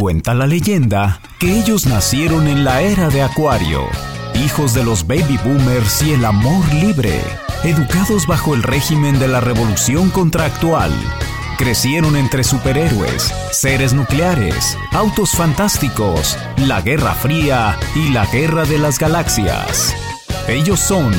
Cuenta la leyenda que ellos nacieron en la era de Acuario, hijos de los baby boomers y el amor libre, educados bajo el régimen de la revolución contractual. Crecieron entre superhéroes, seres nucleares, autos fantásticos, la Guerra Fría y la Guerra de las Galaxias. Ellos son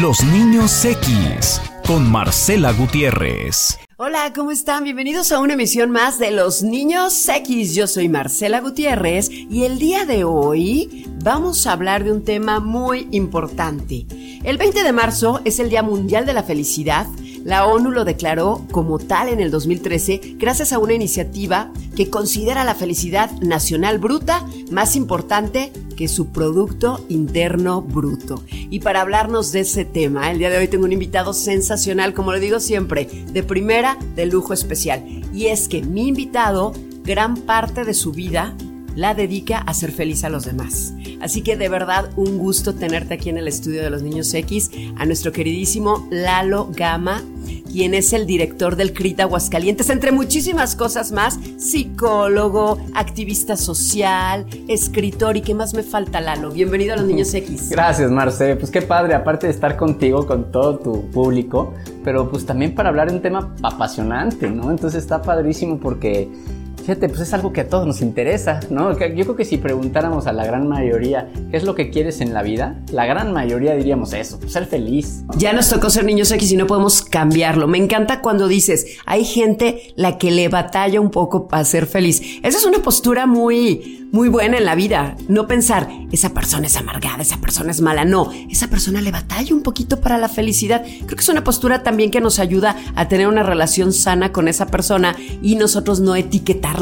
los Niños X, con Marcela Gutiérrez. Hola, ¿cómo están? Bienvenidos a una emisión más de Los Niños X. Yo soy Marcela Gutiérrez y el día de hoy vamos a hablar de un tema muy importante. El 20 de marzo es el Día Mundial de la Felicidad. La ONU lo declaró como tal en el 2013 gracias a una iniciativa que considera la felicidad nacional bruta más importante que su Producto Interno Bruto. Y para hablarnos de ese tema, el día de hoy tengo un invitado sensacional, como lo digo siempre, de primera, de lujo especial. Y es que mi invitado, gran parte de su vida la dedica a ser feliz a los demás. Así que de verdad un gusto tenerte aquí en el estudio de los niños X, a nuestro queridísimo Lalo Gama, quien es el director del CRIT Aguascalientes, entre muchísimas cosas más, psicólogo, activista social, escritor y qué más me falta, Lalo. Bienvenido a los Niños X. Gracias, Marce. Pues qué padre, aparte de estar contigo, con todo tu público, pero pues también para hablar de un tema apasionante, ¿no? Entonces está padrísimo porque Fíjate, pues es algo que a todos nos interesa, ¿no? Yo creo que si preguntáramos a la gran mayoría qué es lo que quieres en la vida, la gran mayoría diríamos eso, pues ser feliz. Ya nos tocó ser niños X y no podemos cambiarlo. Me encanta cuando dices, hay gente la que le batalla un poco para ser feliz. Esa es una postura muy, muy buena en la vida. No pensar, esa persona es amargada, esa persona es mala. No, esa persona le batalla un poquito para la felicidad. Creo que es una postura también que nos ayuda a tener una relación sana con esa persona y nosotros no etiquetar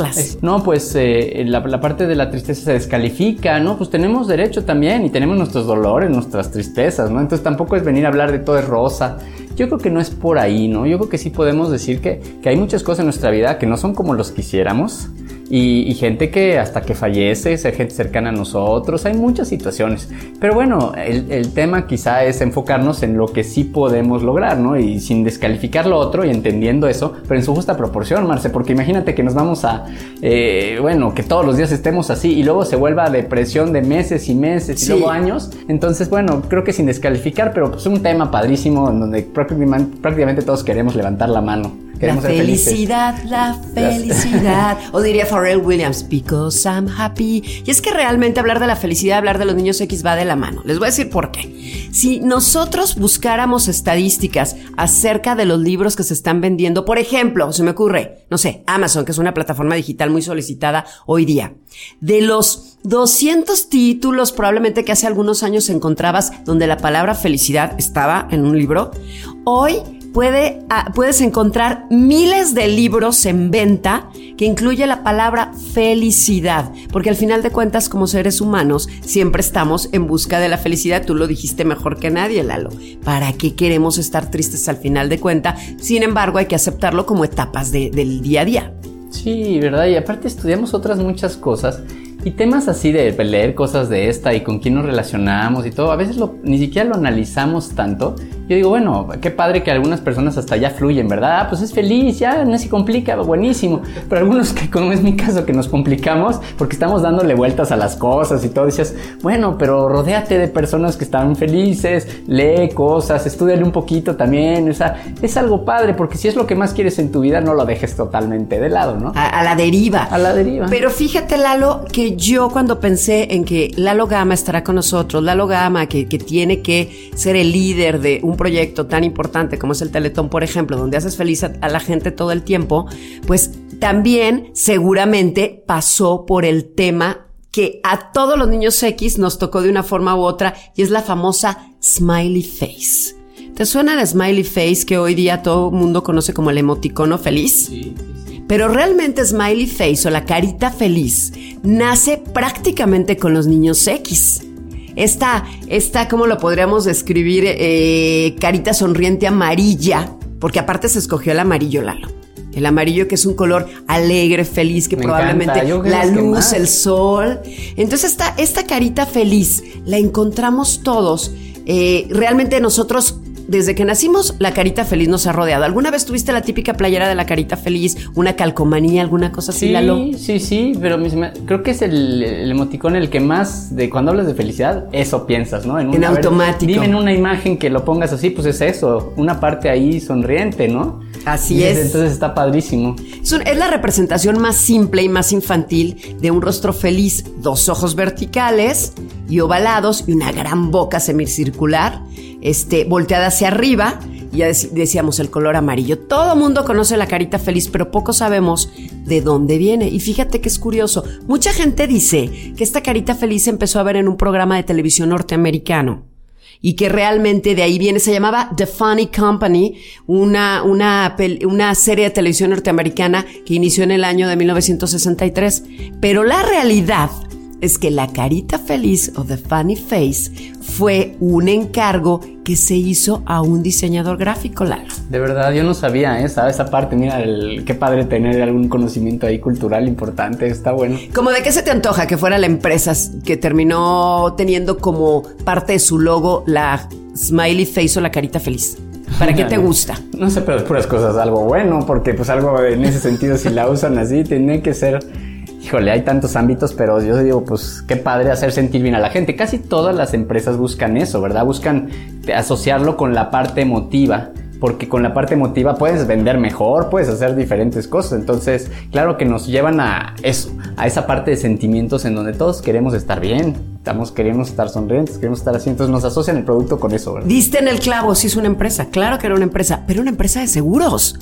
no, pues eh, la, parte de la tristeza se descalifica, ¿no? Pues tenemos derecho también y tenemos nuestros dolores, nuestras tristezas, ¿no? Entonces tampoco es venir a hablar de todo es rosa. Yo creo que no es por ahí, ¿no? Yo creo que sí podemos decir que, que hay muchas cosas en nuestra vida que no son como los quisiéramos y, gente que hasta que fallece, gente cercana a nosotros, hay muchas situaciones. Pero bueno, el, el, tema quizá es enfocarnos en lo que sí podemos lograr, ¿no? Y sin descalificar lo otro y entendiendo eso, pero en su justa proporción, Marce, porque imagínate que nos vamos a, eh, bueno, que todos los días estemos así y luego se vuelva depresión de meses y meses y luego años. Entonces, bueno, creo que sin descalificar, pero pues un tema padrísimo en donde prácticamente, prácticamente todos queremos levantar la mano la felicidad, la felicidad. o diría Pharrell Williams, because I'm happy. Y es que realmente hablar de la felicidad, hablar de los niños X va de la mano. Les voy a decir por qué. Si nosotros buscáramos estadísticas acerca de los libros que se están vendiendo, por ejemplo, se me ocurre, no sé, Amazon, que es una plataforma digital muy solicitada hoy día, de los 200 títulos probablemente que hace algunos años encontrabas donde la palabra felicidad estaba en un libro, hoy ah, puedes encontrar miles de libros en venta que incluye la palabra felicidad, porque al final de cuentas como seres humanos siempre estamos en busca de la felicidad, tú lo dijiste mejor que nadie, Lalo. ¿Para qué queremos estar tristes al final de cuenta? Sin embargo, hay que aceptarlo como etapas del día a día. Sí, ¿verdad? Y aparte estudiamos otras muchas cosas y temas así de leer cosas de esta y con quién nos relacionamos y todo, a veces ni siquiera lo analizamos tanto. Yo digo, bueno, qué padre que algunas personas hasta ya fluyen, ¿verdad? Ah, pues es feliz, ya no se complica, buenísimo. Pero algunos que, como es mi caso, que nos complicamos porque estamos dándole vueltas a las cosas y todo, dices, bueno, pero rodéate de personas que están felices, lee cosas, estudiale un poquito también. O sea, es algo padre porque si es lo que más quieres en tu vida, no lo dejes totalmente de lado, ¿no? A, a la deriva. A la deriva. Pero fíjate, Lalo, que yo cuando pensé en que Lalo Gama estará con nosotros, Lalo Gama que, que tiene que ser el líder de un proyecto tan importante como es el Teletón, por ejemplo, donde haces feliz a, la gente todo el tiempo, pues también seguramente pasó por el tema que a todos los niños X nos tocó de una forma u otra y es la famosa smiley face. ¿Te suena el smiley face que hoy día todo el mundo conoce como el emoticono feliz? Sí. Pero realmente Smiley Face o la carita feliz nace prácticamente con los niños X. Esta, esta ¿cómo lo podríamos describir? Eh, carita sonriente amarilla, porque aparte se escogió el amarillo, Lalo. El amarillo que es un color alegre, feliz, que probablemente la luz, el sol. Entonces esta, esta carita feliz la encontramos todos. Eh, realmente nosotros desde que nacimos, la carita feliz nos ha rodeado. ¿Alguna vez tuviste la típica playera de la carita feliz, una calcomanía, alguna cosa así, Sí, Lalo? sí, sí, pero mis- creo que es el, el emoticón el que más, de cuando hablas de felicidad, eso piensas, ¿no? En a ver, automático. dime en una imagen que lo pongas así, pues es eso, una parte ahí sonriente, ¿no? Así Y es. Entonces está padrísimo. Es, un- es la representación más simple y más infantil de un rostro feliz, dos ojos verticales y ovalados y una gran boca semicircular, este, volteada hacia arriba. Y ya dec- decíamos el color amarillo. Todo mundo conoce la carita feliz, pero poco sabemos de dónde viene. Y fíjate que es curioso. Mucha gente dice que esta carita feliz se empezó a ver en un programa de televisión norteamericano y que realmente de ahí viene, se llamaba The Funny Company, una, una, una serie de televisión norteamericana que inició en el año de 1963. Pero la realidad es que la carita feliz o The Funny Face fue un encargo que se hizo a un diseñador gráfico, Lalo. De verdad, yo no sabía esa, esa parte. Mira, el- qué padre tener algún conocimiento ahí cultural importante. Está bueno. ¿Cómo de qué se te antoja que fuera la empresa que terminó teniendo como parte de su logo la smiley face o la carita feliz? ¿Para qué te gusta? No sé, pero es puras cosas algo bueno, porque pues algo en ese sentido, si la usan así, tiene que ser. Híjole, hay tantos ámbitos, pero yo digo, pues qué padre hacer sentir bien a la gente. Casi todas las empresas buscan eso, ¿verdad? Buscan asociarlo con la parte emotiva, porque con la parte emotiva puedes vender mejor, puedes hacer diferentes cosas. Entonces, claro que nos llevan a eso, a esa parte de sentimientos en donde todos queremos estar bien, estamos, queremos estar sonrientes, queremos estar así. Entonces nos asocian el producto con eso, ¿verdad? Diste en el clavo, sí es una empresa, claro que era una empresa, pero una empresa de seguros.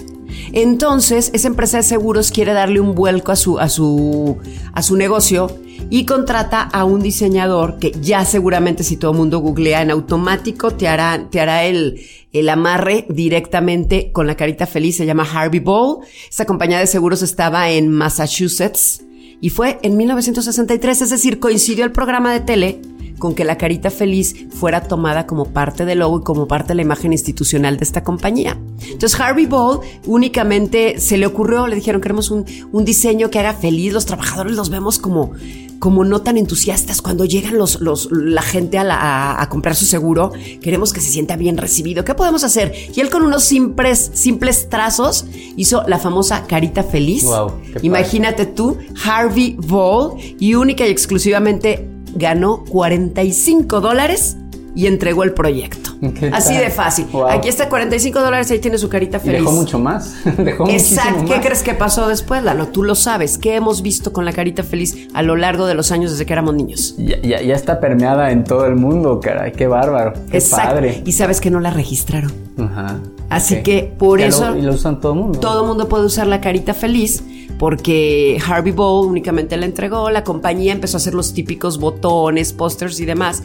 Entonces, esa empresa de seguros quiere darle un vuelco a su, a su, a su negocio y contrata a un diseñador que ya seguramente si todo el mundo googlea en automático te hará, te hará el, el amarre directamente con la carita feliz, se llama Harvey Ball. Esta compañía de seguros estaba en Massachusetts y fue en 1963, es decir, coincidió el programa de tele con que la carita feliz fuera tomada como parte del logo y como parte de la imagen institucional de esta compañía. Entonces Harvey Ball únicamente se le ocurrió, le dijeron queremos un, un diseño que haga feliz, los trabajadores los vemos como, como no tan entusiastas cuando llegan los, los, la gente a, la- a- a comprar su seguro, queremos que se sienta bien recibido. ¿Qué podemos hacer? Y él con unos simples, simples trazos hizo la famosa carita feliz. Padre. Imagínate tú, Harvey Ball, y única y exclusivamente ganó 45 dólares y entregó el proyecto. ¿Qué Así de fácil. Wow. Aquí está 45 dólares, ahí tiene su carita Y feliz. dejó mucho más. dejó Exacto. ¿Qué más. crees que pasó después, Lalo? Tú lo sabes. ¿Qué hemos visto con la carita feliz a lo largo de los años desde que éramos niños? Ya, ya- ya está permeada en todo el mundo, caray. Qué bárbaro. Qué Exacto. padre. Y sabes que no la registraron. Ajá. Así que por Ya eso- Lo, y lo usan todo el mundo. Todo el mundo puede usar la carita feliz porque Harvey Ball únicamente la entregó, la compañía empezó a hacer los típicos botones, pósters y demás.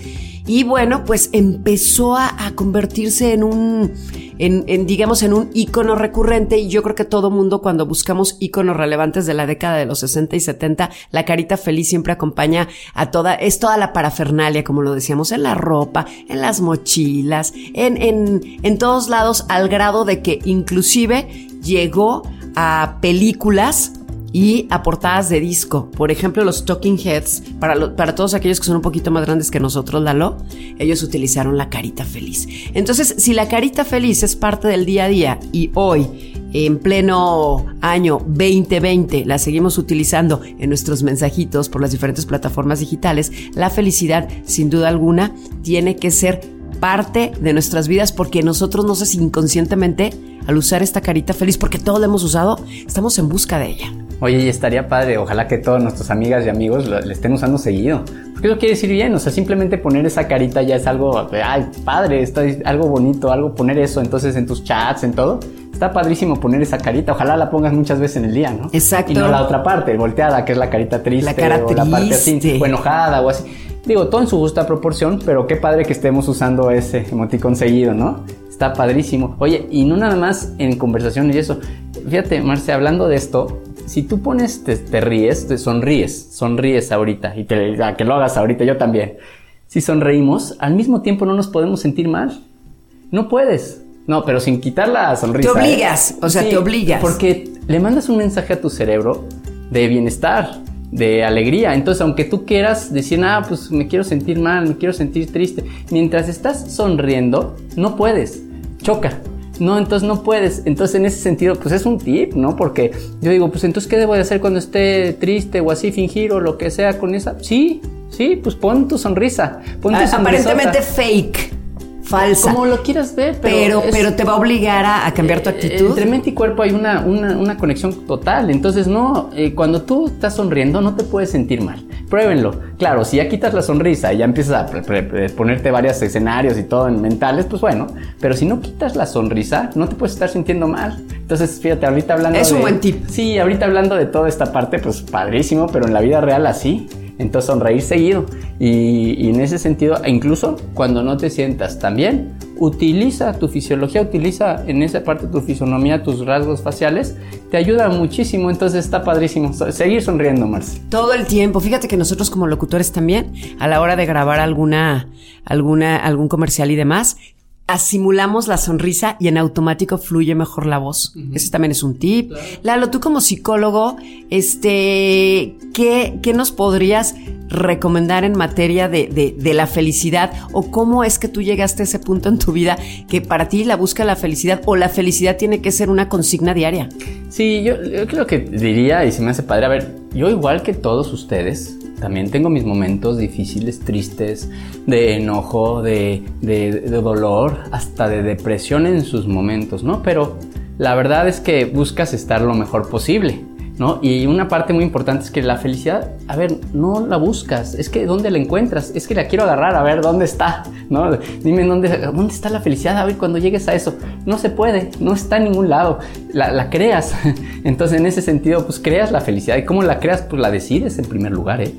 Y bueno, pues empezó a, convertirse en un, en, digamos, en un ícono recurrente. Y yo creo que todo mundo cuando buscamos íconos relevantes de la década de los 60 y 70, la carita feliz siempre acompaña a toda, es toda la parafernalia, como lo decíamos, en la ropa, en las mochilas, en, en, en todos lados, al grado de que inclusive llegó a películas y a portadas de disco. Por ejemplo, los Talking Heads, para, para todos aquellos que son un poquito más grandes que nosotros, Lalo, ellos utilizaron la carita feliz. Entonces, si la carita feliz es parte del día a día y hoy, en pleno año 2020, la seguimos utilizando en nuestros mensajitos por las diferentes plataformas digitales, la felicidad, sin duda alguna, tiene que ser parte de nuestras vidas porque nosotros, no sé si inconscientemente, al usar esta carita feliz, porque todos la hemos usado, estamos en busca de ella. Oye, y estaría padre, ojalá que todas nuestras amigas y amigos le estén usando seguido. Porque eso quiere decir bien, o sea, simplemente poner esa carita ya es algo, ay, padre, está algo bonito, algo poner eso entonces en tus chats, en todo. Está padrísimo poner esa carita, ojalá la pongas muchas veces en el día, ¿no? Exacto. Y no la otra parte, volteada, que es la carita triste. La cara o la parte así, o enojada o así. Digo, todo en su justa proporción, pero qué padre que estemos usando ese emoticón seguido, ¿no? Está padrísimo. Oye, y no nada más en conversaciones y eso. Fíjate, Marce, hablando de esto, si tú pones, te, te ríes, te sonríes, sonríes ahorita, y te, a que lo hagas ahorita, yo también. Si sonreímos, al mismo tiempo no nos podemos sentir mal. No puedes. No, pero sin quitar la sonrisa. Te ¿eh? obligas, o sea, te obligas. Porque le mandas un mensaje a tu cerebro de bienestar, de alegría. Entonces, aunque tú quieras decir, ah, pues me quiero sentir mal, me quiero sentir triste, mientras estás sonriendo, no puedes. choca. No, entonces no puedes. Entonces en ese sentido, pues es un tip, ¿no? Porque yo digo, pues entonces, ¿qué debo de hacer cuando esté triste o así, fingir o lo que sea con esa? Sí, sí, pues pon tu sonrisa. Pon tu Ah, Aparentemente fake. Falsa. Como lo quieras ver, pero, pero, es- pero te va a obligar a, a cambiar tu eh, actitud. Entre mente y cuerpo hay una, una, una conexión total. Entonces, no, eh, cuando tú estás sonriendo, no te puedes sentir mal. Pruébenlo. Claro, si ya quitas la sonrisa y ya empiezas a ponerte varios escenarios y todo en mentales, pues bueno. Pero si no quitas la sonrisa, no te puedes estar sintiendo mal. Entonces, fíjate, ahorita hablando Es de. un buen tip. Sí, ahorita hablando de toda esta parte, pues padrísimo, pero en la vida real así. Entonces sonreír seguido. Y, en ese sentido, e incluso cuando no te sientas tan bien, utiliza tu fisiología, utiliza en esa parte tu fisonomía, tus rasgos faciales, te ayuda muchísimo. Entonces está padrísimo. Seguir sonriendo, Marce. Todo el tiempo. Fíjate que nosotros como locutores también, a la hora de grabar alguna, alguna, algún comercial y demás, asimulamos la sonrisa y en automático fluye mejor la voz. Ese también es un tip. Lalo, tú como psicólogo, este, ¿qué, qué nos podrías recomendar en materia de, de, de la felicidad o cómo es que tú llegaste a ese punto en tu vida que para ti la busca la felicidad o la felicidad tiene que ser una consigna diaria? Sí, yo, yo creo que diría, y se me hace padre, a ver, yo igual que todos ustedes, también tengo mis momentos difíciles, tristes, de enojo, de, de, dolor, hasta de depresión en sus momentos, ¿no? Pero la verdad es que buscas estar lo mejor posible. ¿No? Y una parte muy importante es que la felicidad, a ver, no la buscas, es que ¿dónde la encuentras? Es que la quiero agarrar, a ver, ¿dónde está? ¿No? Dime ¿dónde, dónde está la felicidad, a ver, cuando llegues a eso. No se puede, no está en ningún lado, la, la creas. Entonces, en ese sentido, pues creas la felicidad. ¿Y cómo la creas? Pues la decides en primer lugar, ¿eh?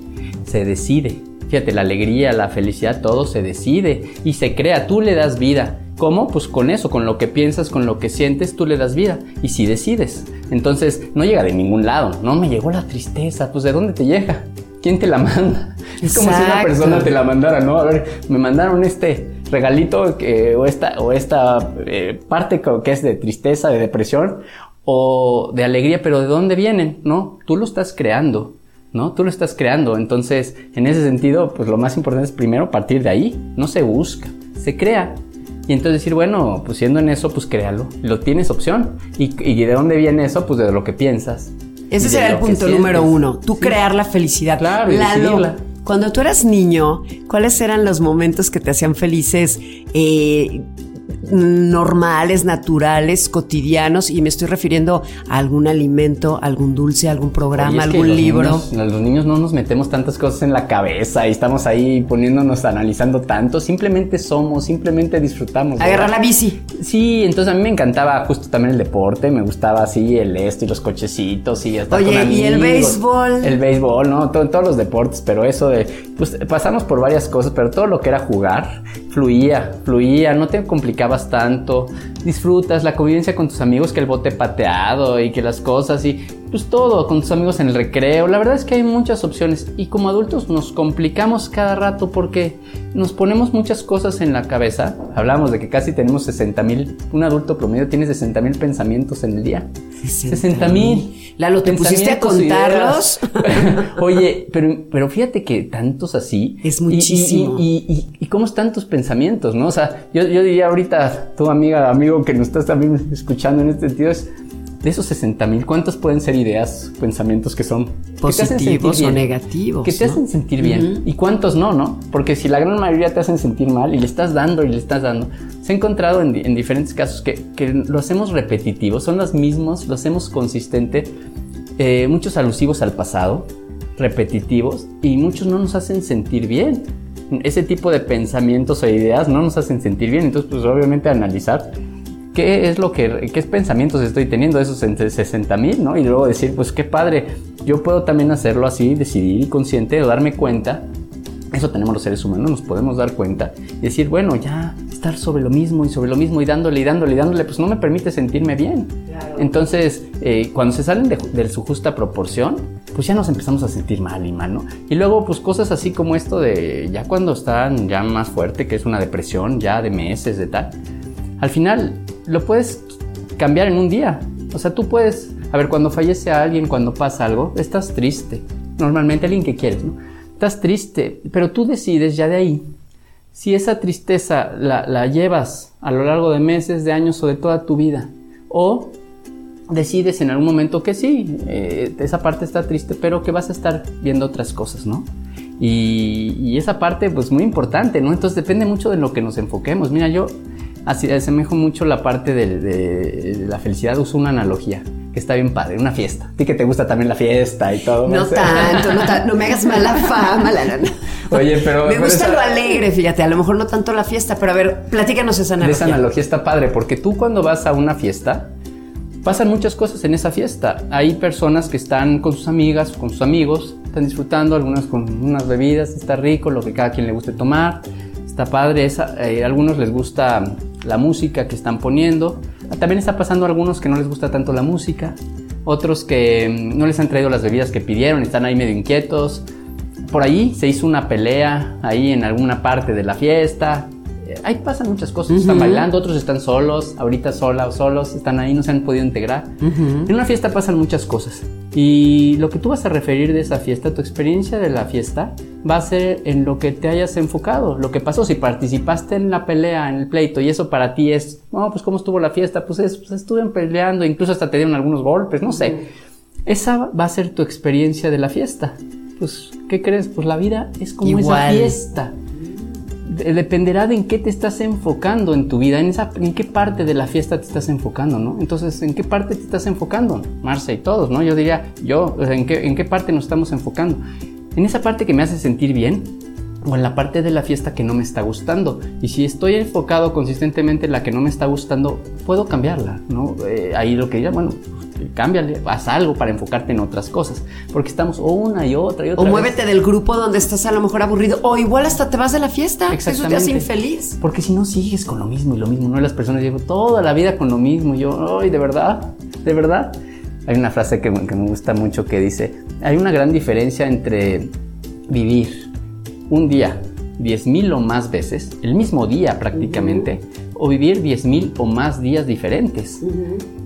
Se decide. Fíjate, la alegría, la felicidad, todo se decide y se crea, tú le das vida. ¿Cómo? Pues con eso, con lo que piensas, con lo que sientes, tú le das vida. Y si decides. Entonces, no llega de ningún lado. No me llegó la tristeza. Pues ¿de dónde te llega? ¿Quién te la manda? Es como si una Exacto. persona te la mandara, ¿no? A ver, me mandaron este regalito que, o esta, o esta eh, parte que es de tristeza, de depresión o de alegría, pero ¿de dónde vienen? ¿No? Tú lo estás creando. ¿no? Tú lo estás creando. Entonces, en ese sentido, pues lo más importante es primero partir de ahí. No se busca, se crea. Y entonces decir, bueno, pues siendo en eso, pues créalo. Lo tienes opción. ¿Y, y de dónde viene eso? Pues de lo que piensas. Ese será el punto número uno. Tú Sí. crear la felicidad. Claro, y Lalo, cuando tú eras niño, ¿cuáles eran los momentos que te hacían felices? eh, normales, naturales, cotidianos, y me estoy refiriendo a algún alimento, algún dulce, algún programa, Oye, algún los libro. niños- los niños no nos metemos tantas cosas en la cabeza y estamos ahí poniéndonos, analizando tanto. Simplemente somos, simplemente disfrutamos. ¿verdad? Agarrar la bici. Sí, entonces a mí me encantaba justo también el deporte, me gustaba así el esto y los cochecitos y hasta Oye, con ¿y el béisbol? El béisbol, ¿no? To- todos los deportes, pero eso de, pues pasamos por varias cosas, pero todo lo que era jugar fluía, fluía, no te complicabas tanto, disfrutas la convivencia con tus amigos, que el bote pateado y que las cosas y pues todo, con tus amigos en el recreo, la verdad es que hay muchas opciones y como adultos nos complicamos cada rato porque nos ponemos muchas cosas en la cabeza, hablamos de que casi tenemos 60 mil, un adulto promedio tiene 60 mil pensamientos en el día. 60 mil. Lalo, ¿te pusiste a contarlos? Oye, pero, pero fíjate que tantos así. Es muchísimo. Y, y, y- y cómo están tus pensamientos, ¿no? O sea, yo, yo diría ahorita, tu amiga, amigo que nos estás también escuchando en este sentido, es de esos 60 mil, ¿cuántos pueden ser ideas, pensamientos que son que Positivos o negativos. Que te ¿no? hacen sentir bien. ¿Y cuántos no, no? Porque si la gran mayoría te hacen sentir mal y le estás dando y le estás dando, se ha encontrado en diferentes casos que, que lo hacemos repetitivo, son los mismos, lo hacemos consistente, eh, muchos alusivos al pasado, repetitivos, y muchos no nos hacen sentir bien. Ese tipo de pensamientos o ideas no nos hacen sentir bien, entonces pues obviamente analizar qué es lo que, qué pensamientos estoy teniendo esos entre 60 mil, ¿no? Y luego decir, pues qué padre, yo puedo también hacerlo así, decidir y consciente, o darme cuenta. Eso tenemos los seres humanos, nos podemos dar cuenta y decir, bueno, ya estar sobre lo mismo y sobre lo mismo y dándole y dándole y dándole, pues no me permite sentirme bien. Entonces, eh, cuando se salen de, de su justa proporción, pues ya nos empezamos a sentir mal y mal, ¿no? Y luego, pues cosas así como esto de ya cuando están ya más fuerte, que es una depresión ya de meses, de tal, al final lo puedes cambiar en un día. O sea, tú puedes, a ver, cuando fallece alguien, cuando pasa algo, estás triste. Normalmente alguien que quieres, ¿no? Estás triste, pero tú decides ya de ahí si esa tristeza la, llevas a lo largo de meses, de años o de toda tu vida. O decides en algún momento que sí, eh, esa parte está triste, pero que vas a estar viendo otras cosas, ¿no? Y, esa parte, pues muy importante, ¿no? Entonces depende mucho de lo que nos enfoquemos. Mira, yo así asemejo mucho la parte de, de la felicidad, uso una analogía que está bien padre, una fiesta. A ti que te gusta también la fiesta y todo. No, tanto, no, no me hagas mala fama, la, la, Oye, pero... Me gusta lo alegre, fíjate, a lo mejor no tanto la fiesta, pero a ver, platícanos esa analogía. Esa analogía está padre, porque tú cuando vas a una fiesta, pasan muchas cosas en esa fiesta. Hay personas que están con sus amigas con sus amigos, están disfrutando, algunas con unas bebidas, está rico, lo que cada quien le guste tomar, está padre. Esa, eh, a algunos les gusta la música que están poniendo. También está pasando a algunos que no les gusta tanto la música, otros que mm, no les han traído las bebidas que pidieron, están ahí medio inquietos. Por ahí se hizo una pelea, ahí en alguna parte de la fiesta, ahí pasan muchas cosas. Están bailando, otros están solos, ahorita sola o solos, están ahí, no se han podido integrar. En una fiesta pasan muchas cosas. Y lo que tú vas a referir de esa fiesta, tu experiencia de la fiesta, va a ser en lo que te hayas enfocado, lo que pasó. Si participaste en la pelea, en el pleito, y eso para ti es, no, pues cómo estuvo la fiesta, pues, es, pues estuvieron peleando, incluso hasta te dieron algunos golpes, no sé. Esa va a ser tu experiencia de la fiesta. Pues, ¿qué crees? Pues la vida es como esa fiesta dependerá de en qué te estás enfocando en tu vida, en, esa, en qué parte de la fiesta te estás enfocando, ¿no? Entonces, ¿en qué parte te estás enfocando? Marce y todos, ¿no? Yo diría, yo, ¿en qué, ¿en qué parte nos estamos enfocando? En esa parte que me hace sentir bien, o en la parte de la fiesta que no me está gustando. Y si estoy enfocado consistentemente en la que no me está gustando, puedo cambiarla, ¿no? Eh, ahí lo que diría, bueno, cámbiale, haz algo para enfocarte en otras cosas, porque estamos una y otra y otra. O muévete del grupo donde estás a lo mejor aburrido, o igual hasta te vas de la fiesta, eso te hace infeliz. Porque si no sigues con lo mismo y lo mismo, no las personas llevo toda la vida con lo mismo, y yo, ay, de verdad, de verdad. Hay una frase que, que me gusta mucho que dice, hay una gran diferencia entre vivir un día diez mil o más veces, el mismo día prácticamente, o vivir 10.000 o más días diferentes.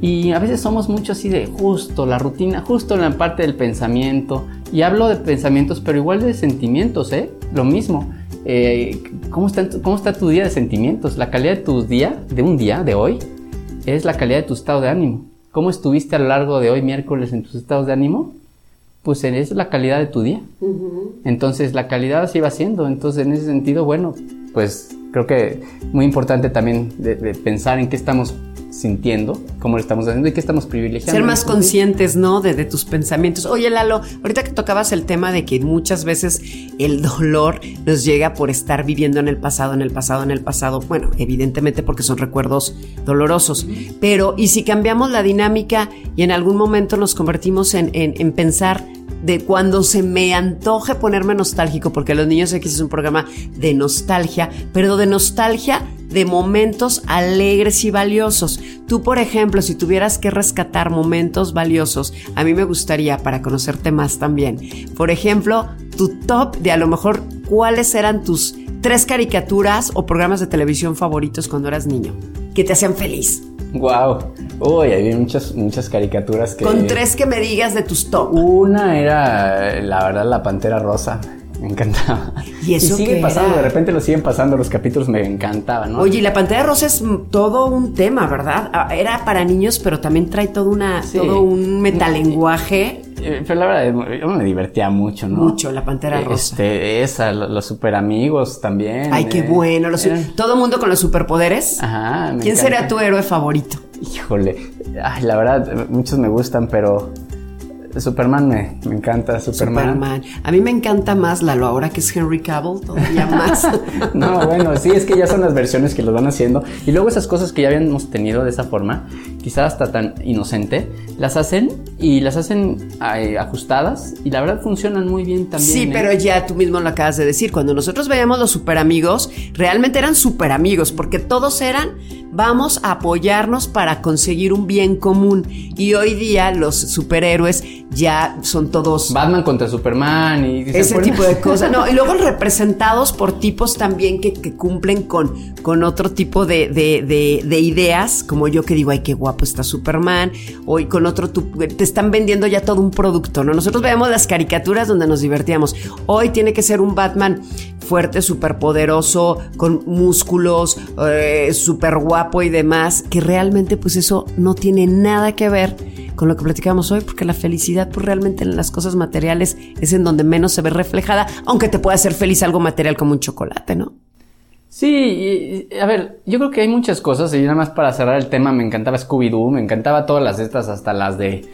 Y a veces somos mucho así de justo, la rutina, justo en la parte del pensamiento. Y hablo de pensamientos, pero igual de sentimientos, ¿eh? Lo mismo. Eh, ¿cómo, está, ¿Cómo está tu día de sentimientos? La calidad de tu día, de un día, de hoy, es la calidad de tu estado de ánimo. ¿Cómo estuviste a lo largo de hoy, miércoles, en tus estados de ánimo? Pues es la calidad de tu día. Entonces, la calidad se va siendo. Entonces, en ese sentido, bueno, pues creo que muy importante también de, pensar en qué estamos sintiendo, cómo lo estamos haciendo y qué estamos privilegiando. Ser más conscientes, ¿no? De, tus pensamientos. Oye, Lalo, ahorita que tocabas el tema de que muchas veces el dolor nos llega por estar viviendo en el pasado, en el pasado, en el pasado. Bueno, evidentemente porque son recuerdos dolorosos. Pero, ¿y si cambiamos la dinámica y en algún momento nos convertimos en, en, en pensar de cuando se me antoje ponerme nostálgico, porque Los Niños X es un programa de nostalgia, pero de nostalgia de momentos alegres y valiosos. Tú, por ejemplo, si tuvieras que rescatar momentos valiosos, a mí me gustaría, para conocerte más también, por ejemplo, tu top de a lo mejor cuáles eran tus tres caricaturas o programas de televisión favoritos cuando eras niño, que te hacían feliz. Wow. Uy, hay muchas, muchas caricaturas que. Con tres que me digas de tus top. Una era, la verdad, la pantera rosa. Me encantaba. Y eso sigue pasando, de repente lo siguen pasando, los capítulos me encantaban, ¿no? Oye, la pantera rosa es todo un tema, ¿verdad? Ah, era para niños, pero también trae todo una, todo un metalenguaje. Eh, pero la verdad, yo me divertía mucho, ¿no? Mucho, la Pantera Rosa. Este, esa, los super amigos también. Ay, qué eh. bueno. Los, Todo mundo con los superpoderes. Ajá. ¿Quién sería tu héroe favorito? Híjole, ay, la verdad, muchos me gustan, pero Superman me, me encanta, Superman. A mí me encanta más Lalo, ahora que es Henry Cavill, todavía más. no, bueno, sí, es que ya son las versiones que lo van haciendo. Y luego esas cosas que ya habíamos tenido de esa forma, quizás hasta tan inocente, las hacen y las hacen eh, ajustadas y la verdad funcionan muy bien también. Sí, ¿eh? pero ya tú mismo lo acabas de decir, cuando nosotros veíamos los super amigos, realmente eran super amigos, porque todos eran, vamos a apoyarnos para conseguir un bien común. Y hoy día los superhéroes ya son todos... Batman contra Superman y... Ese tipo de cosas. No, y luego representados por tipos también que, cumplen con, con otro tipo de, de, ideas, como yo que digo, ay, qué guapo está Superman, o con otro, te están vendiendo ya todo un producto, ¿no? Nosotros vemos las caricaturas donde nos divertíamos. Hoy tiene que ser un Batman fuerte, súper poderoso, con músculos, eh, súper guapo y demás, que realmente pues eso no tiene nada que ver con lo que platicamos hoy, porque la felicidad pues realmente en las cosas materiales es en donde menos se ve reflejada, aunque te pueda hacer feliz algo material como un chocolate, ¿no? Sí, a ver, yo creo que hay muchas cosas y nada más para cerrar el tema me encantaba Scooby-Doo, me encantaba todas las estas, hasta las de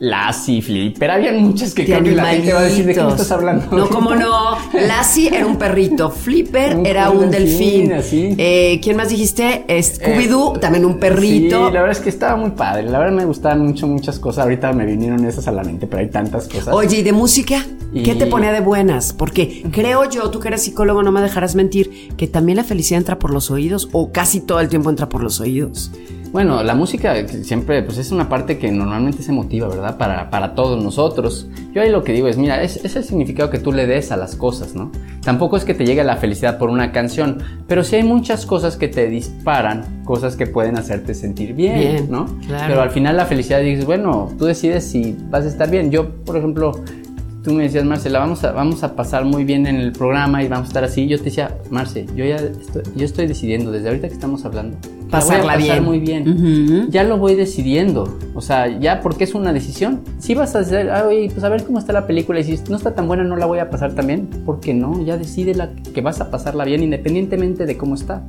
Lassie, Flipper, habían muchas que creo que la gente va a decir de qué estás hablando. No, cómo no. Lassie era un perrito, Flipper era un, delfín. Eh, ¿Quién más dijiste? Scooby-Doo, eh, también un perrito. Sí, la verdad es que estaba muy padre. La verdad me gustaban mucho muchas cosas. Ahorita me vinieron esas a la mente, pero hay tantas cosas. Oye, ¿y de música? ¿Qué te ponía de buenas? Porque creo yo, tú que eres psicólogo, no me dejarás mentir, que también la felicidad entra por los oídos o casi todo el tiempo entra por los oídos. Bueno, la música siempre pues es una parte que normalmente se motiva, ¿verdad? Para, para todos nosotros. Yo ahí lo que digo es, mira, es, es, el significado que tú le des a las cosas, ¿no? Tampoco es que te llegue la felicidad por una canción, pero sí hay muchas cosas que te disparan, cosas que pueden hacerte sentir bien, ¿no? Claro. Pero al final la felicidad dices, bueno, tú decides si vas a estar bien. Yo, por ejemplo, tú me decías, Marcela, vamos a, vamos a pasar muy bien en el programa y vamos a estar así. Yo te decía, Marce, yo ya estoy, yo estoy decidiendo desde ahorita que estamos hablando. Pasarla voy a pasar muy bien. Ya lo voy decidiendo. O sea, ya porque es una decisión. Si vas a hacer, oye, pues a ver cómo está la película y si no está tan buena, no la voy a pasar también. ¿Por qué no? Ya decide la, que vas a pasarla bien independientemente de cómo está.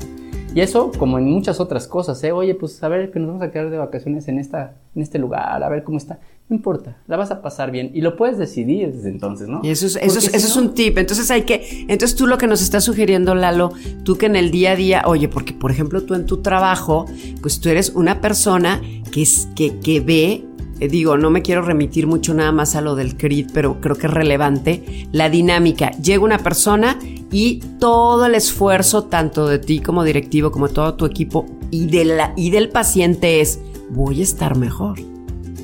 Y eso, como en muchas otras cosas, ¿eh? Oye, pues a ver que nos vamos a quedar de vacaciones en, esta, en este lugar, a ver cómo está. No importa, la vas a pasar bien y lo puedes decidir desde entonces, ¿no? Y eso es, eso, es, eso es un tip. Entonces hay que, entonces tú lo que nos estás sugiriendo, Lalo, tú que en el día a día, oye, porque por ejemplo tú en tu trabajo, pues tú eres una persona que, es, que, que ve digo, no me quiero remitir mucho nada más a lo del CRIT, pero creo que es relevante, la dinámica. Llega una persona y todo el esfuerzo, tanto de ti como directivo, como todo tu equipo y, de la, y del paciente es, voy a estar mejor.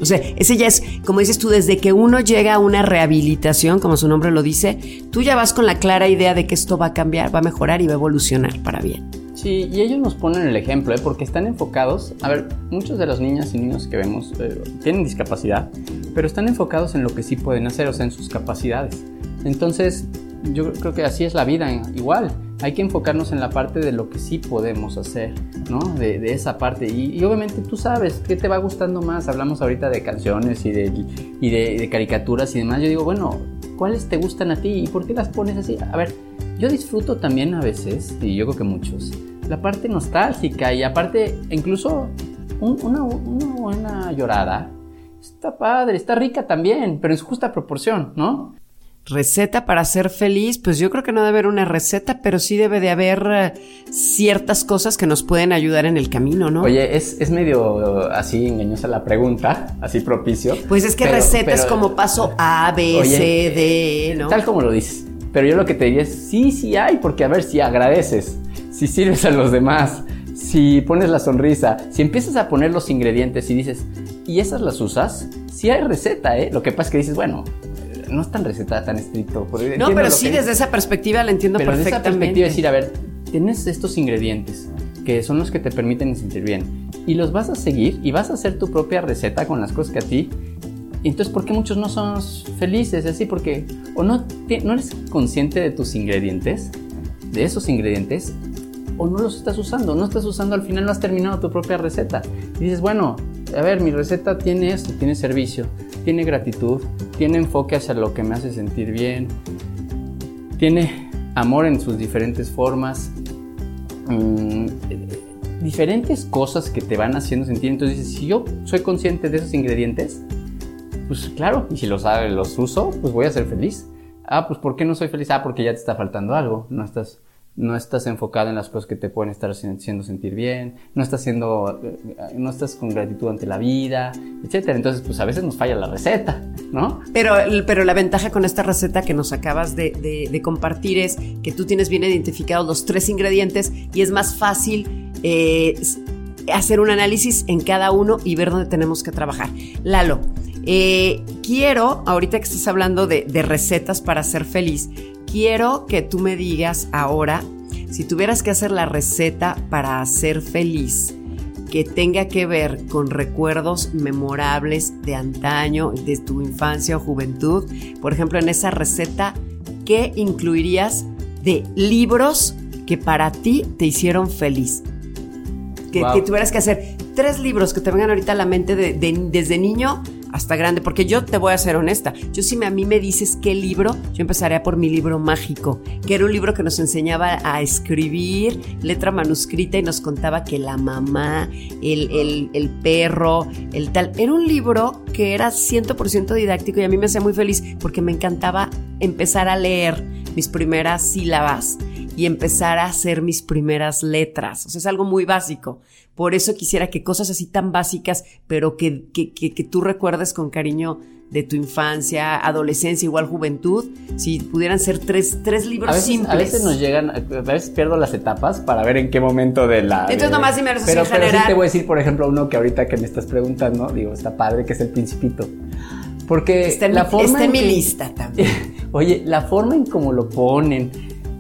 O sea, ese ya es, como dices tú, desde que uno llega a una rehabilitación, como su nombre lo dice, tú ya vas con la clara idea de que esto va a cambiar, va a mejorar y va a evolucionar para bien. Sí, y ellos nos ponen el ejemplo, ¿eh? porque están enfocados, a ver, muchos de las niñas y niños que vemos eh, tienen discapacidad, pero están enfocados en lo que sí pueden hacer, o sea, en sus capacidades. Entonces, yo creo que así es la vida, igual. Hay que enfocarnos en la parte de lo que sí podemos hacer, ¿no? De, esa parte. Y, obviamente tú sabes qué te va gustando más. Hablamos ahorita de canciones y, de, y de, caricaturas y demás. Yo digo, bueno, ¿cuáles te gustan a ti y por qué las pones así? A ver, yo disfruto también a veces, y yo creo que muchos, la parte nostálgica y aparte incluso una, una buena llorada. Está padre, está rica también, pero en su justa proporción, ¿no? receta para ser feliz, pues yo creo que no debe haber una receta, pero sí debe de haber eh, ciertas cosas que nos pueden ayudar en el camino, ¿no? Oye, es, es medio así engañosa la pregunta, así propicio. Pues es que receta es como paso A, B, C, D, ¿no? Tal como lo dices. Pero yo lo que te diría es, sí, sí hay, porque a ver si agradeces, si sirves a los demás, si pones la sonrisa, si empiezas a poner los ingredientes y dices, ¿y esas las usas? Sí hay receta, ¿eh? Lo que pasa es que dices, bueno, no es tan receta tan estricto. No, pero sí, desde esa perspectiva la entiendo pero perfectamente. Desde esa perspectiva decir, a ver, tienes estos ingredientes que son los que te permiten sentir bien y los vas a seguir y vas a hacer tu propia receta con las cosas que a ti. Entonces, ¿por qué muchos no son felices? Así porque o no, no eres consciente de tus ingredientes, de esos ingredientes, o no los estás usando, no estás usando, al final no has terminado tu propia receta. Y dices, bueno, a ver, mi receta tiene esto, tiene servicio, tiene gratitud, tiene enfoque hacia lo que me hace sentir bien, tiene amor en sus diferentes formas, mm, diferentes cosas que te van haciendo sentir. Entonces dices, si yo soy consciente de esos ingredientes, pues claro, y si los, los uso, pues voy a ser feliz. Ah, pues ¿por qué no soy feliz? Ah, porque ya te está faltando algo, no estás no estás enfocado en las cosas que te pueden estar haciendo sentir bien, no estás haciendo, eh, no estás con gratitud ante la vida, etcétera. Entonces, pues a veces nos falla la receta, ¿no? Pero, pero la ventaja con esta receta que nos acabas de, compartir es que tú tienes bien identificados los tres ingredientes y es más fácil eh, hacer un análisis en cada uno y ver dónde tenemos que trabajar. Lalo, Eh, quiero, ahorita que estás hablando de, de recetas para ser feliz, quiero que tú me digas ahora, si tuvieras que hacer la receta para ser feliz, que tenga que ver con recuerdos memorables de antaño, de tu infancia o juventud. Por ejemplo, en esa receta, ¿qué incluirías de libros que para ti te hicieron feliz? Que, Wow. que tuvieras que hacer tres libros que te vengan ahorita a la mente de- de- desde niño hasta grande, porque yo te voy a ser honesta, yo si a mí me dices qué libro, yo empezaría por mi libro mágico, que era un libro que nos enseñaba a escribir letra manuscrita y nos contaba que la mamá, el, el- el perro, el tal, era un libro que era 100% didáctico y a mí me hacía muy feliz porque me encantaba empezar a leer mis primeras sílabas y empezar a hacer mis primeras letras. O sea, es algo muy básico. Por eso quisiera que cosas así tan básicas, pero que, que, que- que tú recuerdes con cariño de tu infancia, adolescencia, igual juventud, si pudieran ser tres, tres libros A veces, simples. a veces nos llegan, a veces pierdo las etapas para ver en qué momento de la. Entonces, de- nomás dime pero, en pero sí te voy a decir, por ejemplo, uno que ahorita que me estás preguntando, digo, está padre, que es el Principito. Porque Está en, la mi, forma está en en mi que- lista también. Oye, la forma en cómo lo ponen,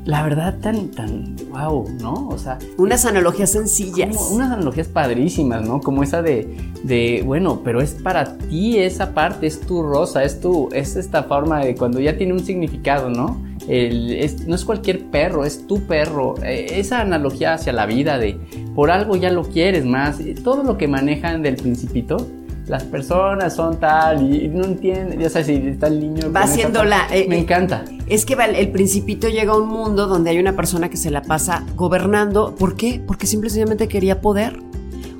la verdad, tan, tan, wow, ¿no? O sea, Unas analogías sencillas. como unas analogías padrísimas, ¿no? Como esa de, de, bueno, pero es para ti esa parte, es tu rosa, es tu, es esta forma de cuando ya tiene un significado, ¿no? El- es- no es cualquier perro, es tu perro. Eh, esa analogía hacia la vida de, por algo ya lo quieres más. Todo lo que manejan del principito. Las personas son tal y no entienden, ya sabes, si está el niño. Va parte, la- eh, me eh, encanta. Es que el principito llega a un mundo donde hay una persona que se la pasa gobernando. ¿Por qué? Porque simple y sencillamente quería poder.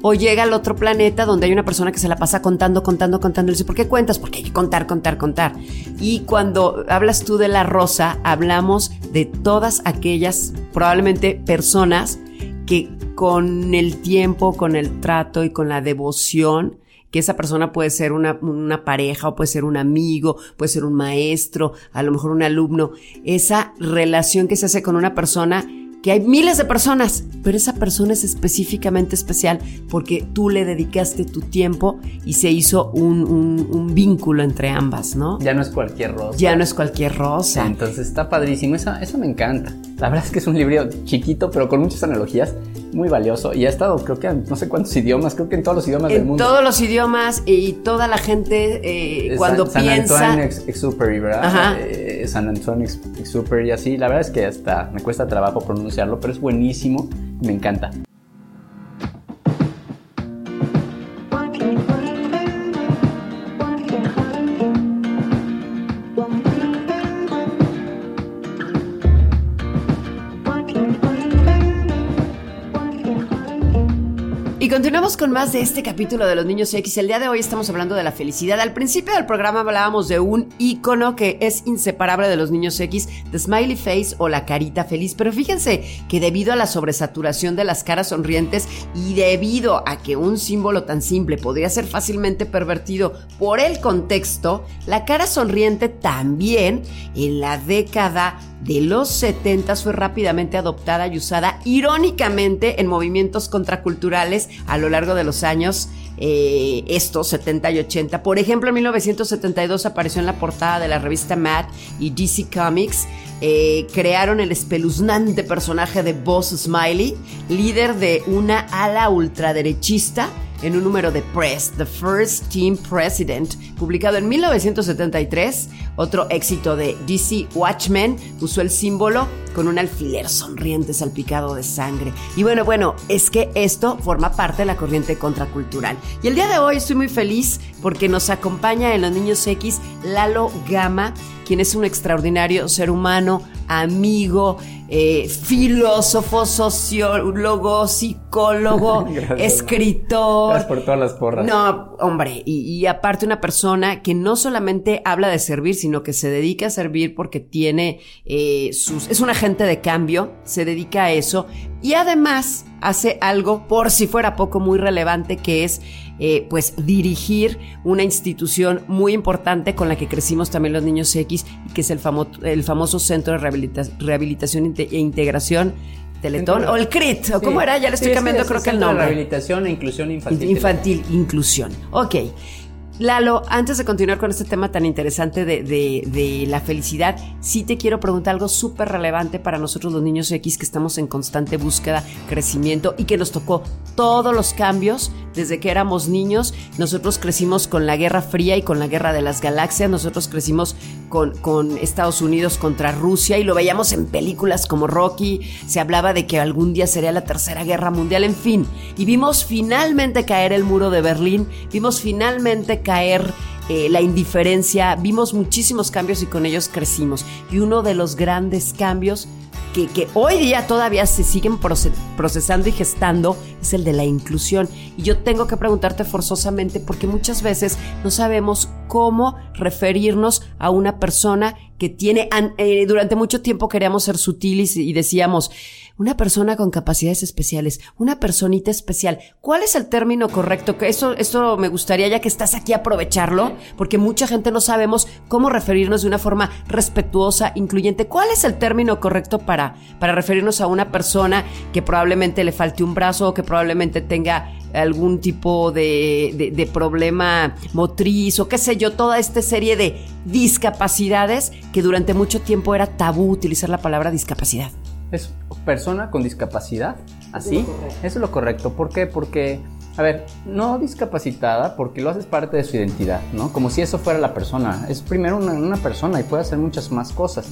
O llega al otro planeta donde hay una persona que se la pasa contando, contando, contando. Y dice, ¿por qué cuentas? Porque hay que contar, contar, contar. Y cuando hablas tú de la rosa, hablamos de todas aquellas, probablemente personas que con el tiempo, con el trato y con la devoción, que esa persona puede ser una, una pareja o puede ser un amigo, puede ser un maestro, a lo mejor un alumno, esa relación que se hace con una persona que hay miles de personas, pero esa persona es específicamente especial porque tú le dedicaste tu tiempo y se hizo un, un- un vínculo entre ambas, ¿no? Ya no es cualquier rosa. Ya no es cualquier rosa. Entonces está padrísimo, eso, eso me encanta. La verdad es que es un libro chiquito, pero con muchas analogías, muy valioso. Y ha estado, creo que en no sé cuántos idiomas, creo que en todos los idiomas del En mundo. todos los idiomas y toda la gente eh, cuando San, piensa... San Antoine Ex- Exupery, ¿verdad? Ajá. Eh, San Antoine Ex- Exupery, así. La verdad es que hasta me cuesta trabajo pronunciarlo, pero es buenísimo y me encanta. Continuamos con más de este capítulo de los niños X. El día de hoy estamos hablando de la felicidad. Al principio del programa hablábamos de un icono que es inseparable de los niños X, de Smiley Face o la carita feliz. Pero fíjense que debido a la sobresaturación de las caras sonrientes y debido a que un símbolo tan simple podría ser fácilmente pervertido por el contexto, la cara sonriente también en la década de los 70 fue rápidamente adoptada y usada irónicamente en movimientos contraculturales a lo largo de los años eh, estos 70 y 80. Por ejemplo, en 1972 apareció en la portada de la revista Mad y DC Comics. eh, crearon el espeluznante personaje de Boss Smiley, líder de una ala ultraderechista en un número de Press, The First Team President, publicado en 1973. Otro éxito de DC Watchmen usó el símbolo con un alfiler sonriente salpicado de sangre. Y bueno, bueno, es que esto forma parte de la corriente contracultural. Y el día de hoy estoy muy feliz porque nos acompaña en Los Niños X Lalo Gama, quien es un extraordinario ser humano, amigo, eh, filósofo, sociólogo, psicólogo, Gracias. escritor. Gracias por todas las porras. No, hombre, y, y aparte una persona que no solamente habla de servir, sino que se dedica a servir porque tiene eh, sus... es un agente de cambio, se dedica a eso y además hace algo, por si fuera poco, muy relevante, que es eh, pues dirigir una institución muy importante con la que crecimos también los niños X, que es el, famo- el famoso Centro de Rehabilita- Rehabilitación e Integración. Teletón Centro- o el CRIT, o Sí. cómo era, ya le estoy Sí, cambiando creo que el nombre. Rehabilitación e Inclusión Infantil. Infantil, inclusión. Ok. Lalo, antes de continuar con este tema tan interesante de, de- la felicidad, sí te quiero preguntar algo súper relevante para nosotros los niños X que estamos en constante búsqueda, crecimiento y que nos tocó todos los cambios desde que éramos niños. Nosotros crecimos con la Guerra Fría y con la Guerra de las Galaxias. Nosotros crecimos con, con Estados Unidos contra Rusia y lo veíamos en películas como Rocky. Se hablaba de que algún día sería la Tercera Guerra Mundial, en fin. Y vimos finalmente caer el muro de Berlín. Vimos finalmente caer eh, la indiferencia. Vimos muchísimos cambios y con ellos crecimos. Y uno de los grandes cambios que, que hoy día todavía se siguen proce- procesando y gestando es el de la inclusión. Y yo tengo que preguntarte forzosamente porque muchas veces no sabemos cómo referirnos a una persona que tiene, eh, durante mucho tiempo queríamos ser sutiles y decíamos, una persona con capacidades especiales, una personita especial. ¿Cuál es el término correcto? Que eso, eso me gustaría, ya que estás aquí, aprovecharlo, porque mucha gente no sabemos cómo referirnos de una forma respetuosa, incluyente. ¿Cuál es el término correcto para, para referirnos a una persona que probablemente le falte un brazo o que probablemente tenga algún tipo de, de- de problema motriz o qué sé yo, toda esta serie de discapacidades que durante mucho tiempo era tabú utilizar la palabra discapacidad? Es persona con discapacidad, así. Eso es lo correcto. ¿Por qué? Porque, a ver, no discapacitada porque lo haces parte de su identidad, ¿no? Como si eso fuera la persona. Es primero una, una persona y puede hacer muchas más cosas.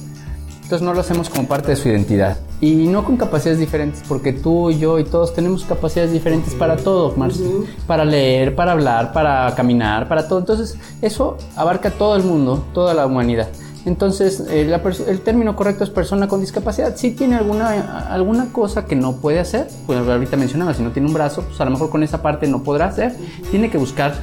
Entonces no lo hacemos como parte de su identidad. Y no con capacidades diferentes, porque tú yo y todos tenemos capacidades diferentes para todo, Marce. Para leer, para hablar, para caminar, para todo. Entonces eso abarca todo el mundo, toda la humanidad. Entonces, eh, el término correcto es persona con discapacidad. Si tiene alguna, alguna cosa que no puede hacer, pues ahorita mencionaba, si no tiene un brazo, pues a lo mejor con esa parte no podrá hacer. Tiene que buscar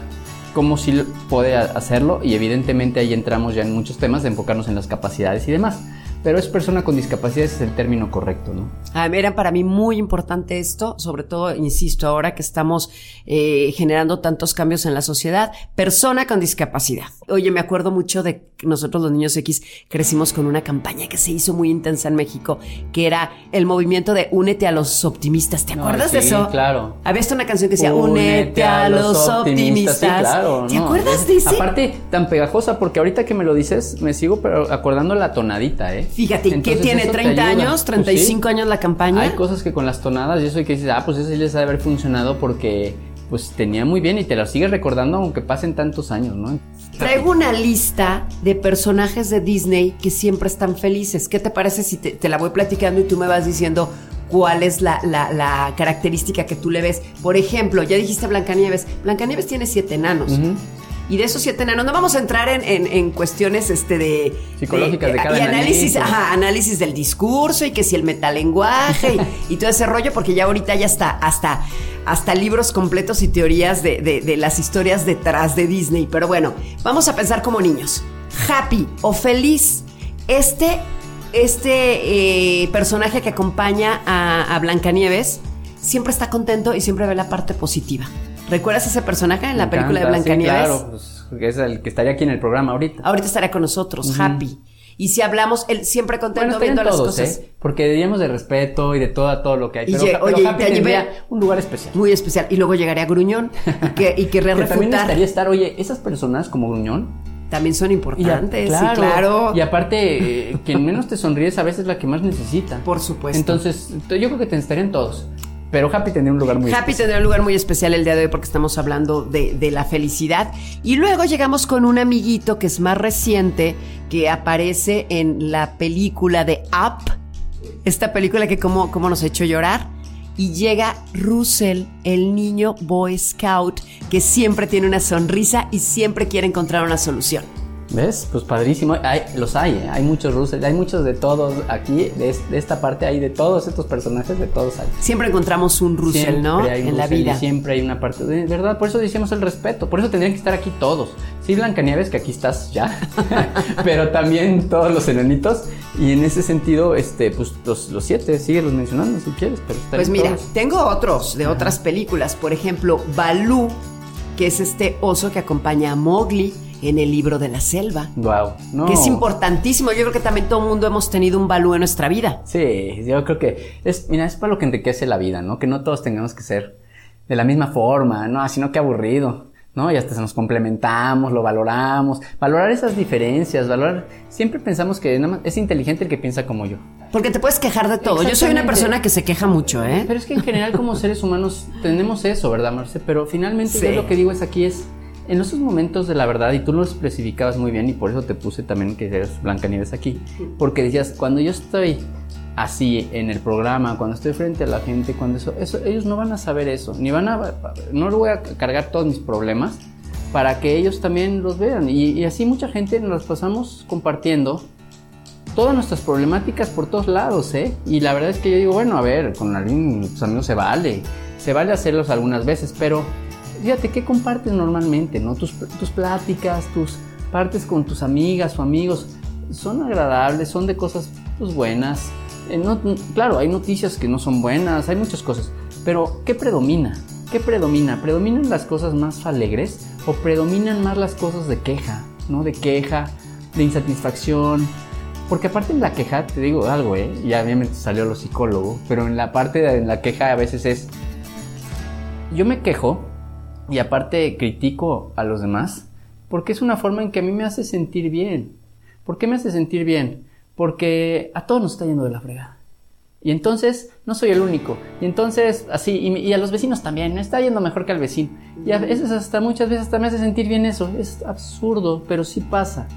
cómo sí puede hacerlo y evidentemente ahí entramos ya en muchos temas de enfocarnos en las capacidades y demás. Pero es persona con discapacidad, ese es el término correcto, ¿no? Ah, Era para mí muy importante esto, sobre todo, insisto, ahora que estamos eh, generando tantos cambios en la sociedad, persona con discapacidad. Oye, me acuerdo mucho de que nosotros los niños X crecimos con una campaña que se hizo muy intensa en México, que era el movimiento de Únete a los optimistas. ¿Te No, acuerdas de eso? claro. Había hasta una canción que decía Únete a los optimistas. Sí, claro. ¿Te no, acuerdas es- de ese? Aparte, tan pegajosa, porque ahorita que me lo dices, me sigo pero acordando la tonadita, ¿eh? Fíjate, ¿qué Entonces, tiene? eso te ¿30 ayuda. años? Pues sí. ¿35 años la campaña? Hay cosas que con las tonadas y eso y que dices, ah, pues eso sí les ha de haber funcionado porque pues tenía muy bien y te lo sigues recordando aunque pasen tantos años, ¿no? Traigo una lista de personajes de Disney que siempre están felices. ¿Qué te parece si te, te la voy platicando y tú me vas diciendo cuál es la, la- la característica que tú le ves? Por ejemplo, ya dijiste Blancanieves. Blancanieves tiene siete enanos. Ujú. Y de esos siete enanos, no vamos a entrar en, en- en cuestiones este de... Psicológicas de cada Y análisis, ajá, análisis del discurso y que si el metalenguaje y, y todo ese rollo, porque ya ahorita ya está hasta, hasta libros completos y teorías de, de- de las historias detrás de Disney. Pero bueno, vamos a pensar como niños. Happy o feliz. Este, este eh, personaje que acompaña a, a Blancanieves siempre está contento y siempre ve la parte positiva. ¿Recuerdas ese personaje en la película de encanta, sí, Blancanieves? claro, pues, es el que estaría aquí en el programa ahorita. Ahorita estará con nosotros, happy. Y si hablamos, él siempre contento estarían viendo las todos, cosas. ¿eh? Porque diríamos de respeto y de todo, todo lo que hay. Y Pero, pero oye, y Happy tendría un lugar especial. Muy especial. Y luego llegaría Gruñón y que, y querría Que también refutar. estaría estar, oye, esas personas como Gruñón. También son y importantes, sí, claro. Y aparte, eh, quien menos te sonríes a veces es la que más necesita. Por supuesto. Entonces, yo creo que te estarían todos. Pero Happy tendría un lugar muy Happy especial. tendrá un lugar muy especial el día de hoy porque estamos hablando de, de la felicidad. Y luego llegamos con un amiguito que es más reciente, que aparece en la película de Up, esta película que como, como nos ha hecho llorar. Y llega Russell, el niño Boy Scout, que siempre tiene una sonrisa y siempre quiere encontrar una solución. ¿Ves? Pues padrísimo. Hay, los hay, ¿eh? hay muchos Russell, hay muchos de todos aquí, de, de esta parte hay de todos estos personajes, de todos hay. Siempre encontramos un Russell, Siempre ¿no? hay En Russell vida. siempre hay una parte de verdad, por eso decíamos el respeto, por eso tendrían que estar aquí todos. Sí, Blancanieves, que aquí estás ya, pero también todos los enanitos. Y en ese sentido, este, pues los, los siete, síguelos mencionando si quieres, pero Pues mira, todos. tengo otros de otras películas. Por ejemplo, Balú, que es este oso que acompaña a Mowgli en el libro de la selva. Wow, no. Que es importantísimo. Yo creo que también todo el mundo hemos tenido un Balú en nuestra vida. Sí, yo creo que es, mira, es para lo que enriquece la vida, ¿no? Que no todos tengamos que ser de la misma forma, no, sino que aburrido. ¿no? Y hasta nos complementamos, lo valoramos. Valorar esas diferencias, valorar. Siempre pensamos que nada más es inteligente el que piensa como yo. Porque te puedes quejar de todo. Yo soy una persona que se queja mucho, ¿eh? Pero es que en general, como seres humanos, tenemos eso, ¿verdad, Marce? Pero finalmente, yo lo que digo es aquí es. En esos momentos de la verdad, y tú lo especificabas muy bien, y por eso te puse también que eres Blancanieves aquí, porque decías, cuando yo estoy así en el programa, cuando estoy frente a la gente, cuando eso, eso, ellos no van a saber eso, ni van a, no le voy a cargar todos mis problemas para que ellos también los vean. Y, así mucha gente nos pasamos compartiendo todas nuestras problemáticas por todos lados, ¿eh? Y la verdad es que yo digo, bueno, a ver, con alguien, tus amigos se vale, se vale hacerlos algunas veces, pero fíjate, ¿qué compartes normalmente, no? Tus, tus pláticas, tus partes con tus amigas o amigos, son agradables, son de cosas pues, buenas, eh, claro, hay noticias que no son buenas, hay muchas cosas, pero ¿qué predomina? ¿Qué predomina? ¿Predominan las cosas más alegres o predominan más las cosas de queja, ¿no? De queja, de insatisfacción. Porque aparte en la queja, te digo algo, ¿eh? Ya obviamente salió lo psicólogo, pero en la parte de la queja a veces es, yo me quejo y aparte critico a los demás porque es una forma en que a mí me hace sentir bien. ¿Por qué me hace sentir bien? porque a todos nos está yendo de la fregada. Y entonces no soy el único. Y entonces, así, y, a los vecinos también, me está yendo mejor que al vecino. Y a veces hasta muchas veces hasta me hace sentir bien eso. Es absurdo, pero sí pasa.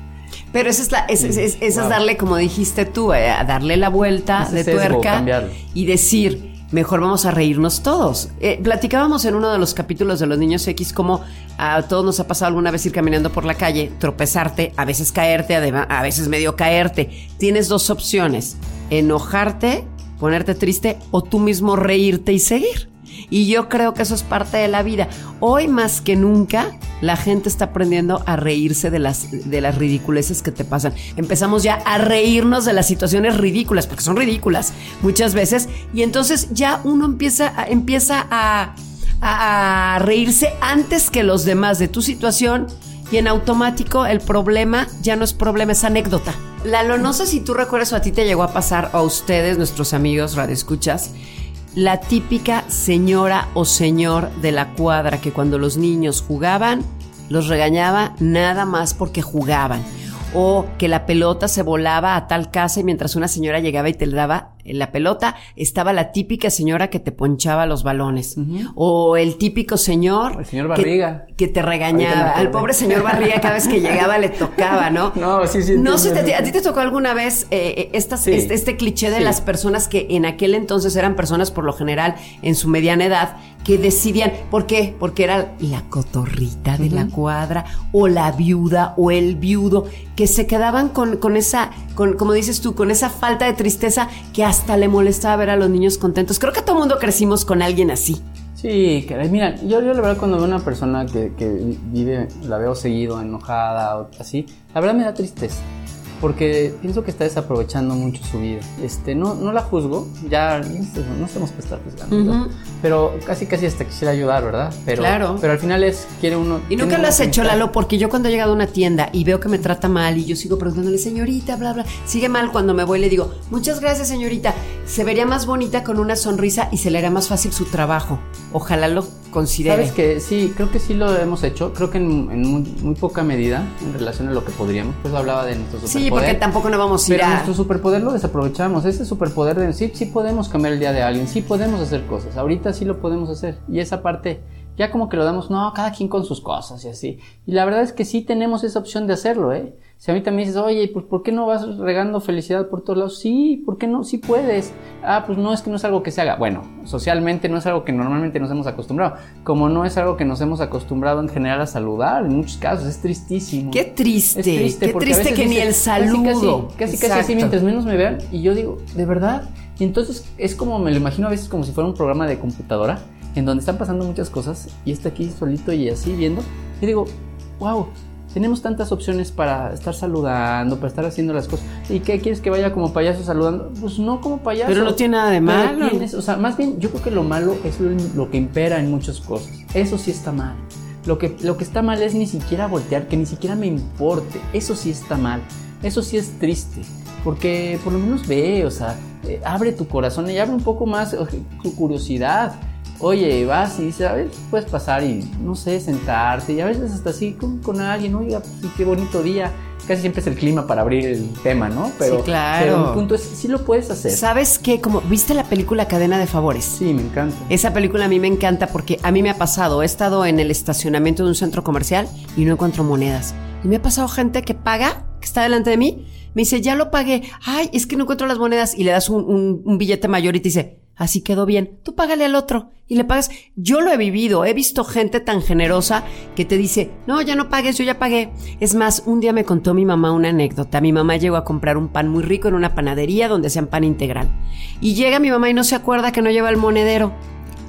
Pero eso es, la, es, es, darle, como dijiste tú, eh, a darle la vuelta de tuerca y decir, mejor vamos a reírnos todos. Eh, platicábamos en uno de los capítulos de los niños X cómo a todos nos ha pasado alguna vez ir caminando por la calle, tropezarte, a veces caerte, a veces medio caerte. Tienes dos opciones, enojarte, ponerte triste o tú mismo reírte y seguir. Y yo creo que eso es parte de la vida. Hoy más que nunca, la gente está aprendiendo a reírse de las, de las ridiculeces que te pasan. Empezamos ya a reírnos de las situaciones ridículas, porque son ridículas muchas veces. Y entonces ya uno empieza, a, empieza a, a reírse antes que los demás de tu situación. Y en automático el problema ya no es problema, es anécdota. Lalo, no sé si tú recuerdas o a ti te llegó a pasar o a ustedes, nuestros amigos radioescuchas, la típica señora o señor de la cuadra que cuando los niños jugaban los regañaba nada más porque jugaban. O que la pelota se volaba a tal casa y mientras una señora llegaba y te daba la pelota, estaba la típica señora que te ponchaba los balones. O el típico señor. El señor Barriga. Que, te regañaba. Al pobre señor Barriga cada vez que llegaba le tocaba, ¿no? No, sí, sí. No sé, a ti te tocó alguna vez eh, eh este, este, cliché de las personas que en aquel entonces eran personas por lo general en su mediana edad que decidían, ¿por qué? Porque era la cotorrita de la cuadra o la viuda o el viudo que se quedaban con, con esa, con, como dices tú, con esa falta de tristeza que hasta le molestaba ver a los niños contentos. Creo que todo mundo crecimos con alguien así. Sí, mira, yo, yo la verdad cuando veo una persona que, que vive, la veo seguido, enojada o así, la verdad me da tristeza porque pienso que está desaprovechando mucho su vida. Este, no, no la juzgo, ya no estamos para estar juzgando, pero casi casi hasta quisiera ayudar, ¿verdad? Pero, claro. Pero al final es, quiere uno... Y nunca lo has hecho, Lalo, porque yo cuando he llegado a una tienda y veo que me trata mal y yo sigo preguntándole, señorita, bla, bla, sigue mal cuando me voy le digo, muchas gracias, señorita, se vería más bonita con una sonrisa y se le hará más fácil su trabajo. Ojalá lo considere. Sabes que sí, creo que sí lo hemos hecho, creo que en, muy, poca medida en relación a lo que podríamos, pues hablaba de nuestro superpoder. Sí, porque tampoco no vamos a ir Pero nuestro superpoder lo desaprovechamos, ese superpoder de sí, sí podemos cambiar el día de alguien, sí podemos hacer cosas, ahorita sí lo podemos hacer. Y esa parte ya como que lo damos, no, cada quien con sus cosas y así. Y la verdad es que sí tenemos esa opción de hacerlo, ¿eh? Si a mí también dices, oye, pues ¿por qué no vas regando felicidad por todos lados? Sí, ¿por qué no? Sí puedes. Ah, pues no es que no es algo que se haga. Bueno, socialmente no es algo que normalmente nos hemos acostumbrado. Como no es algo que nos hemos acostumbrado en general a saludar, en muchos casos, es tristísimo. Qué triste. Es triste, qué triste que ni el saludo. Casi, casi, casi así, mientras menos me vean. Y yo digo, ¿de verdad? Y entonces es como, me lo imagino a veces como si fuera un programa de computadora, en donde están pasando muchas cosas y está aquí solito y así viendo. Y digo, wow, tenemos tantas opciones para estar saludando, para estar haciendo las cosas. ¿Y qué quieres que vaya como payaso saludando? Pues no como payaso. Pero no tiene nada de malo. o sea, más bien yo creo que lo malo es lo, que impera en muchas cosas. Eso sí está mal. Lo que, lo que está mal es ni siquiera voltear, que ni siquiera me importe. Eso sí está mal. Eso sí es triste. Porque por lo menos ve, o sea, eh, abre tu corazón y abre un poco más tu curiosidad Oye, vas y dices, a ver, puedes pasar y, no sé, sentarte y a veces hasta así con, con alguien, oiga, pues, qué bonito día casi siempre es el clima para abrir el tema, ¿no? Pero, sí, claro. pero el punto es, sí lo puedes hacer. ¿Sabes qué? Como, ¿viste la película Cadena de Favores? Sí, me encanta. Esa película a mí me encanta porque a mí me ha pasado, he estado en el estacionamiento de un centro comercial y no encuentro monedas. Y me ha pasado gente que paga, que está delante de mí, me dice, ya lo pagué, ay, es que no encuentro las monedas y le das un, un billete mayor y te dice, Así quedó bien. Tú págale al otro y le pagas. Yo lo he vivido. He visto gente tan generosa que te dice, no, ya no pagues, yo ya pagué. Es más, un día me contó mi mamá una anécdota. Mi mamá llegó a comprar un pan muy rico en una panadería donde hacían pan integral. Y llega mi mamá y no se acuerda que no lleva el monedero.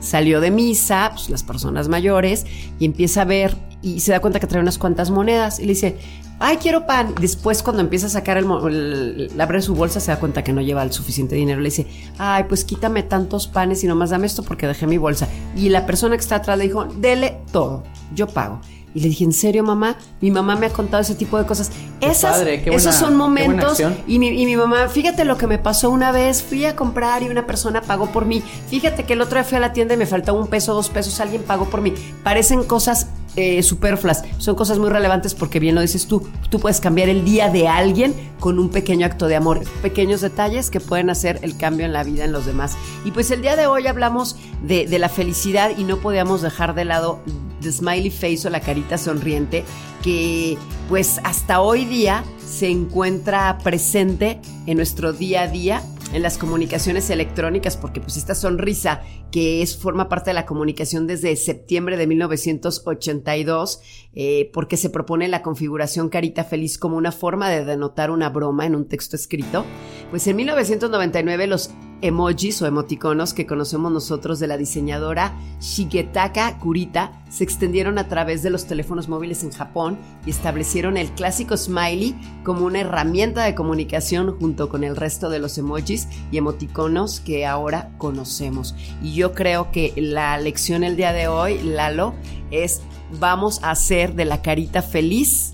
Salió de misa, pues las personas mayores, y empieza a ver y se da cuenta que trae unas cuantas monedas. Y le dice, ay, quiero pan. Después, cuando empieza a sacar el, abre su bolsa, se da cuenta que no lleva el suficiente dinero. Le dice, ay, pues quítame tantos panes y nomás dame esto porque dejé mi bolsa. Y la persona que está atrás le dijo, dele todo, yo pago. Y le dije, ¿en serio, mamá? Mi mamá me ha contado ese tipo de cosas. Esas, esos son momentos. Y mi, y mi, mamá, fíjate lo que me pasó una vez. Fui a comprar y una persona pagó por mí. Fíjate que el otro día fui a la tienda y me faltaba un peso, dos pesos. Alguien pagó por mí. Parecen cosas eh, superfluas. Son cosas muy relevantes porque bien lo dices tú. Tú puedes cambiar el día de alguien con un pequeño acto de amor. Pequeños detalles que pueden hacer el cambio en la vida en los demás. Y pues el día de hoy hablamos de, de la felicidad y no podíamos dejar de lado the smiley face o la carita sonriente que pues hasta hoy día se encuentra presente en nuestro día a día en las comunicaciones electrónicas, porque pues esta sonrisa que es, forma parte de la comunicación desde septiembre de 1982, eh, porque se propone la configuración carita feliz como una forma de denotar una broma en un texto escrito, pues en 1999 los emojis o emoticonos que conocemos nosotros de la diseñadora Shigetaka Kurita se extendieron a través de los teléfonos móviles en Japón y establecieron el clásico smiley como una herramienta de comunicación junto con el resto de los emojis y emoticonos que ahora conocemos. Y yo creo que la lección el día de hoy, Lalo, es vamos a hacer de la carita feliz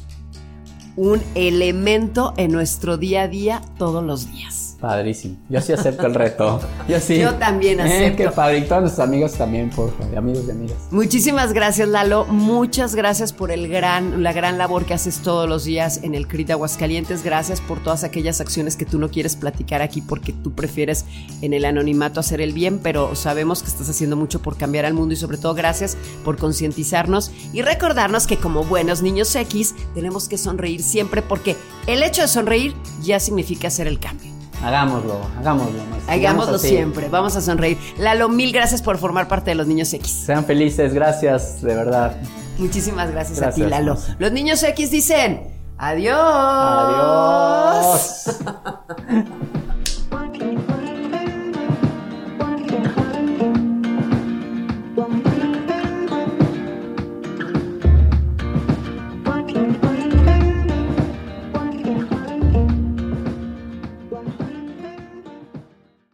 un elemento en nuestro día a día todos los días. Padrísimo. Yo sí acepto el reto. Yo sí. Yo también eh, acepto. qué padre. Y todos nuestros amigos también, por favor. Amigos y amigas. Muchísimas gracias, Lalo. Muchas gracias por el gran, la gran labor que haces todos los días en el CRIT de Aguascalientes. Gracias por todas aquellas acciones que tú no quieres platicar aquí porque tú prefieres en el anonimato hacer el bien, pero sabemos que estás haciendo mucho por cambiar al mundo y sobre todo gracias por concientizarnos y recordarnos que como buenos niños X tenemos que sonreír siempre porque el hecho de sonreír ya significa hacer el cambio. Hagámoslo, hagámoslo. Hagámoslo siempre, vamos a sonreír. Lalo, mil gracias por formar parte de los Niños X. Sean felices, gracias, de verdad. Muchísimas gracias, a ti, Lalo. Los Niños X dicen, adiós. Adiós.